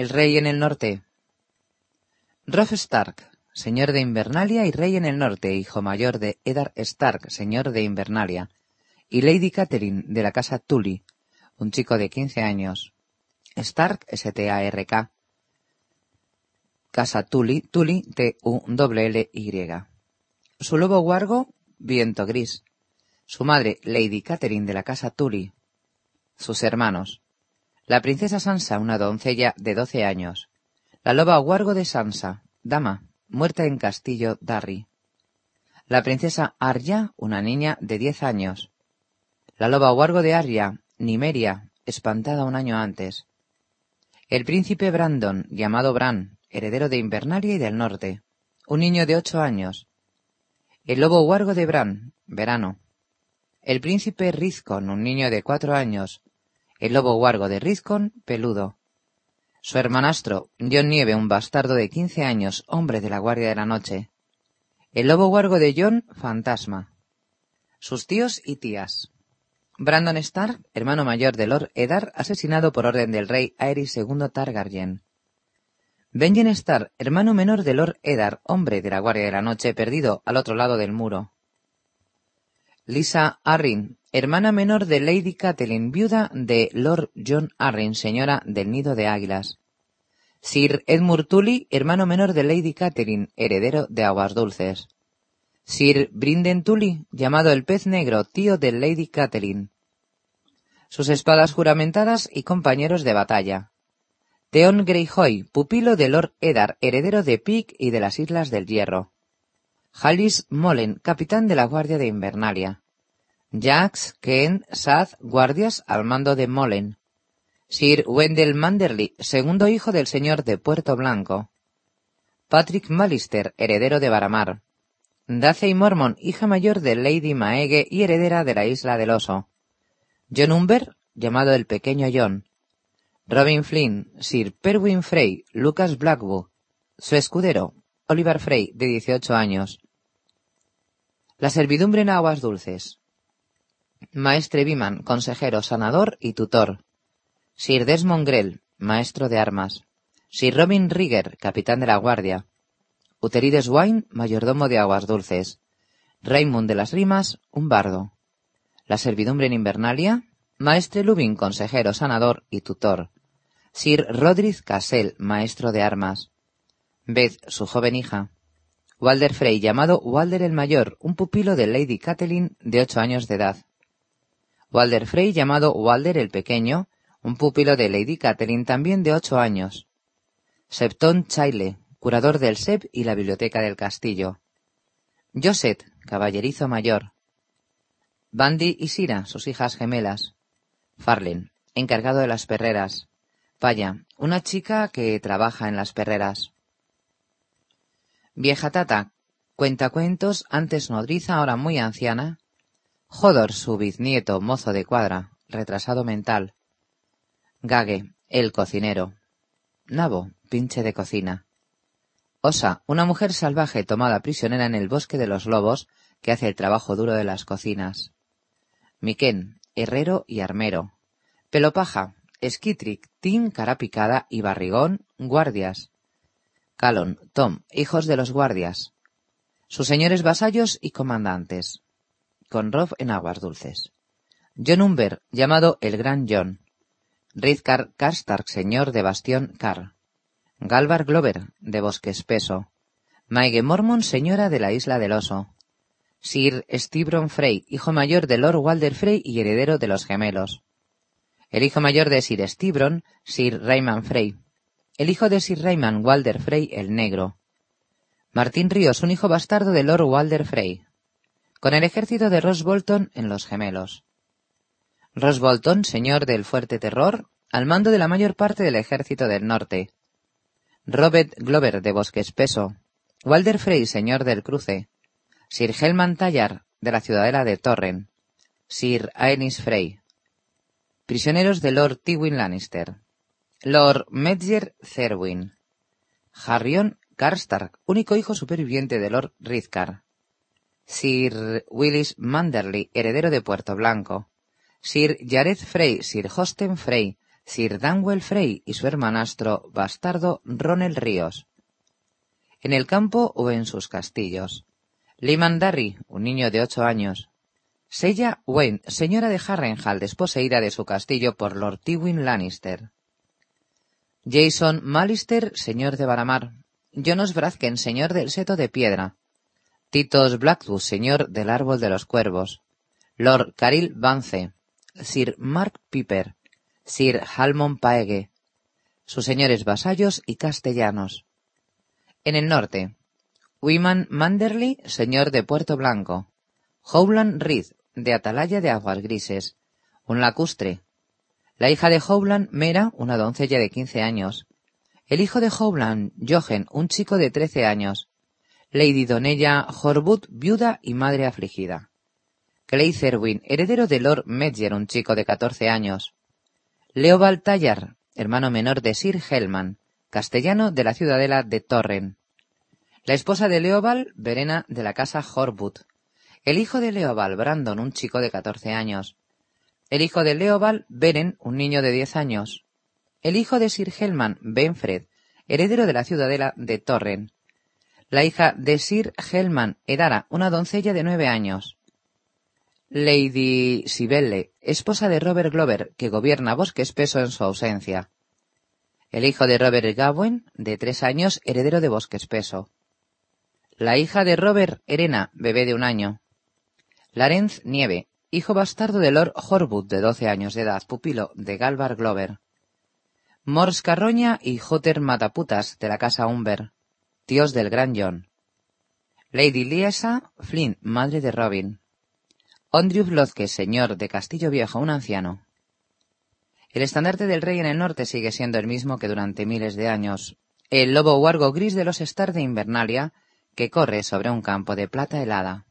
el rey en el norte. Rolf Stark, señor de Invernalia y rey en el norte, hijo mayor de Eddard Stark, señor de Invernalia, y Lady Catherine de la casa Tully, un chico de quince años. Stark, S-T-A-R-K. Casa Tully, Tully, T-U-L-L-Y. Su lobo guargo, viento gris. Su madre, Lady Catherine de la casa Tully. Sus hermanos. La princesa Sansa, una doncella de doce años. La loba guargo de Sansa, dama, muerta en Castillo Darry. La princesa Arya, una niña de diez años. La loba guargo de Arya, Nimeria, espantada un año antes. El príncipe Brandon, llamado Bran, heredero de Invernalia y del Norte, un niño de ocho años. El lobo guargo de Bran, verano. El príncipe Rizcon, un niño de cuatro años. El lobo guargo de Rizcon, peludo. Su hermanastro, John Nieve, un bastardo de quince años, hombre de la Guardia de la Noche. El lobo guargo de John, fantasma. Sus tíos y tías. Brandon Stark, hermano mayor de Lord Eddard, asesinado por orden del rey Aerys II Targaryen. Benjen Stark, hermano menor de Lord Eddard, hombre de la Guardia de la Noche, perdido al otro lado del muro. Lisa Arryn, hermana menor de Lady Catelyn, viuda de Lord John Arryn, señora del Nido de Águilas. Sir Edmund Tully, hermano menor de Lady Catelyn, heredero de Aguas Dulces. Sir Brinden Tully, llamado el Pez Negro, tío de Lady Catelyn. Sus espadas juramentadas y compañeros de batalla. Theon Greyjoy, pupilo de Lord Eddard, heredero de Pic y de las Islas del Hierro. Hallis Molen, capitán de la Guardia de Invernalia. Jax, Ken, Saz, guardias al mando de Molen. Sir Wendell Manderly, segundo hijo del señor de Puerto Blanco. Patrick Malister, heredero de Baramar. Dacey Mormon, hija mayor de Lady Maege y heredera de la Isla del Oso. John Umber, llamado el Pequeño John. Robin Flynn, Sir Perwin Frey, Lucas Blackwood. Su escudero, Oliver Frey, de 18 años. La servidumbre en aguas dulces. Maestre Biman, consejero, sanador y tutor. Sir Desmond Grell, maestro de armas. Sir Robin Rigger, capitán de la guardia. Uterides Wine, mayordomo de aguas dulces. Raymond de las Rimas, un bardo. La servidumbre en Invernalia, Maestre Lubin, consejero, sanador y tutor. Sir Roderick Cassell, maestro de armas. Beth, su joven hija. Walder Frey, llamado Walder el Mayor, un pupilo de Lady Catelyn de ocho años de edad. Walder Frey, llamado Walder el Pequeño, un pupilo de Lady Catelyn también de ocho años. Septon Chaile, curador del SEP y la biblioteca del castillo. Joset, caballerizo mayor. Bandy y Sira, sus hijas gemelas. Farlin, encargado de las perreras. Paya, una chica que trabaja en las perreras. Vieja Tata, cuentacuentos, antes nodriza, ahora muy anciana. Jodor, su biznieto, mozo de cuadra, retrasado mental. Gage, el cocinero. Nabo, pinche de cocina. Osa, una mujer salvaje tomada prisionera en el bosque de los lobos, que hace el trabajo duro de las cocinas. Miquén, herrero y armero. Pelopaja, Skitric, Tim, cara picada y barrigón, guardias. Calon, Tom, hijos de los guardias. Sus señores vasallos y comandantes. Con Rob en aguas dulces. John Umber, llamado el Gran John. Rizkar Karstark, señor de Bastión Kar. Galvar Glover, de Bosque Espeso. Maige Mormon, señora de la Isla del Oso. Sir Stibron Frey, hijo mayor de Lord Walder Frey y heredero de los gemelos. El hijo mayor de Sir Stibron, Sir Rayman Frey. El hijo de Sir Rayman Walder Frey el Negro. Martín Ríos, un hijo bastardo de Lord Walder Frey. Con el ejército de Ross Bolton en los gemelos. Ross Bolton, señor del Fuerte Terror, al mando de la mayor parte del ejército del norte. Robert Glover de Bosque Espeso, Walder Frey, señor del Cruce, Sir Helman Tallar, de la ciudadela de Torren, Sir Aenys Frey. Prisioneros de Lord Tywin Lannister. Lord Medger Cerwin. Harrion Karstark, único hijo superviviente de Lord Rizkar. Sir Willis Manderly, heredero de Puerto Blanco. Sir Jareth Frey, Sir Hosten Frey, Sir Danwell Frey y su hermanastro bastardo Ronel Ríos. En el campo o en sus castillos. Lyman Darry, un niño de ocho años. Sella Wayne, señora de Harrenhal, desposeída de su castillo por Lord Tywin Lannister. Jason Malister, señor de Baramar. Jonas Brazken, señor del Seto de Piedra. Titos Blackwood, señor del Árbol de los Cuervos. Lord Caril Vance. Sir Mark Piper. Sir Halmon Paege. Sus señores vasallos y castellanos. En el norte. Wiman Manderley, señor de Puerto Blanco. Howland Reed, de Atalaya de Aguas Grises. Un lacustre. La hija de Howland, Mera, una doncella de quince años. El hijo de Howland, Jochen, un chico de trece años. Lady Donella Horwood, viuda y madre afligida. Clay Cerwin, heredero de Lord Medger, un chico de catorce años. Leobald Tallar, hermano menor de Sir Hellman, castellano de la ciudadela de Torren. La esposa de Leobald, Verena de la casa Horwood. El hijo de Leobald, Brandon, un chico de catorce años. El hijo de Leobald, Beren, un niño de diez años. El hijo de Sir Hellman, Benfred, heredero de la ciudadela de Torren. La hija de Sir Hellman, Edara, una doncella de nueve años. Lady Sibelle, esposa de Robert Glover, que gobierna Bosque Espeso en su ausencia. El hijo de Robert Gawain, de tres años, heredero de Bosque Espeso. La hija de Robert, Erena, bebé de un año. Larenz Nieve, hijo bastardo de Lord Horwood, de doce años de edad, pupilo de Galvar Glover. Mors Carroña y Jotter Mataputas, de la casa Umber, tíos del Gran John. Lady Liesa Flynn, madre de Robin. Ondrius Lozque, señor de Castillo Viejo, un anciano. El estandarte del rey en el norte sigue siendo el mismo que durante miles de años, el lobo huargo gris de los Star de Invernalia, que corre sobre un campo de plata helada.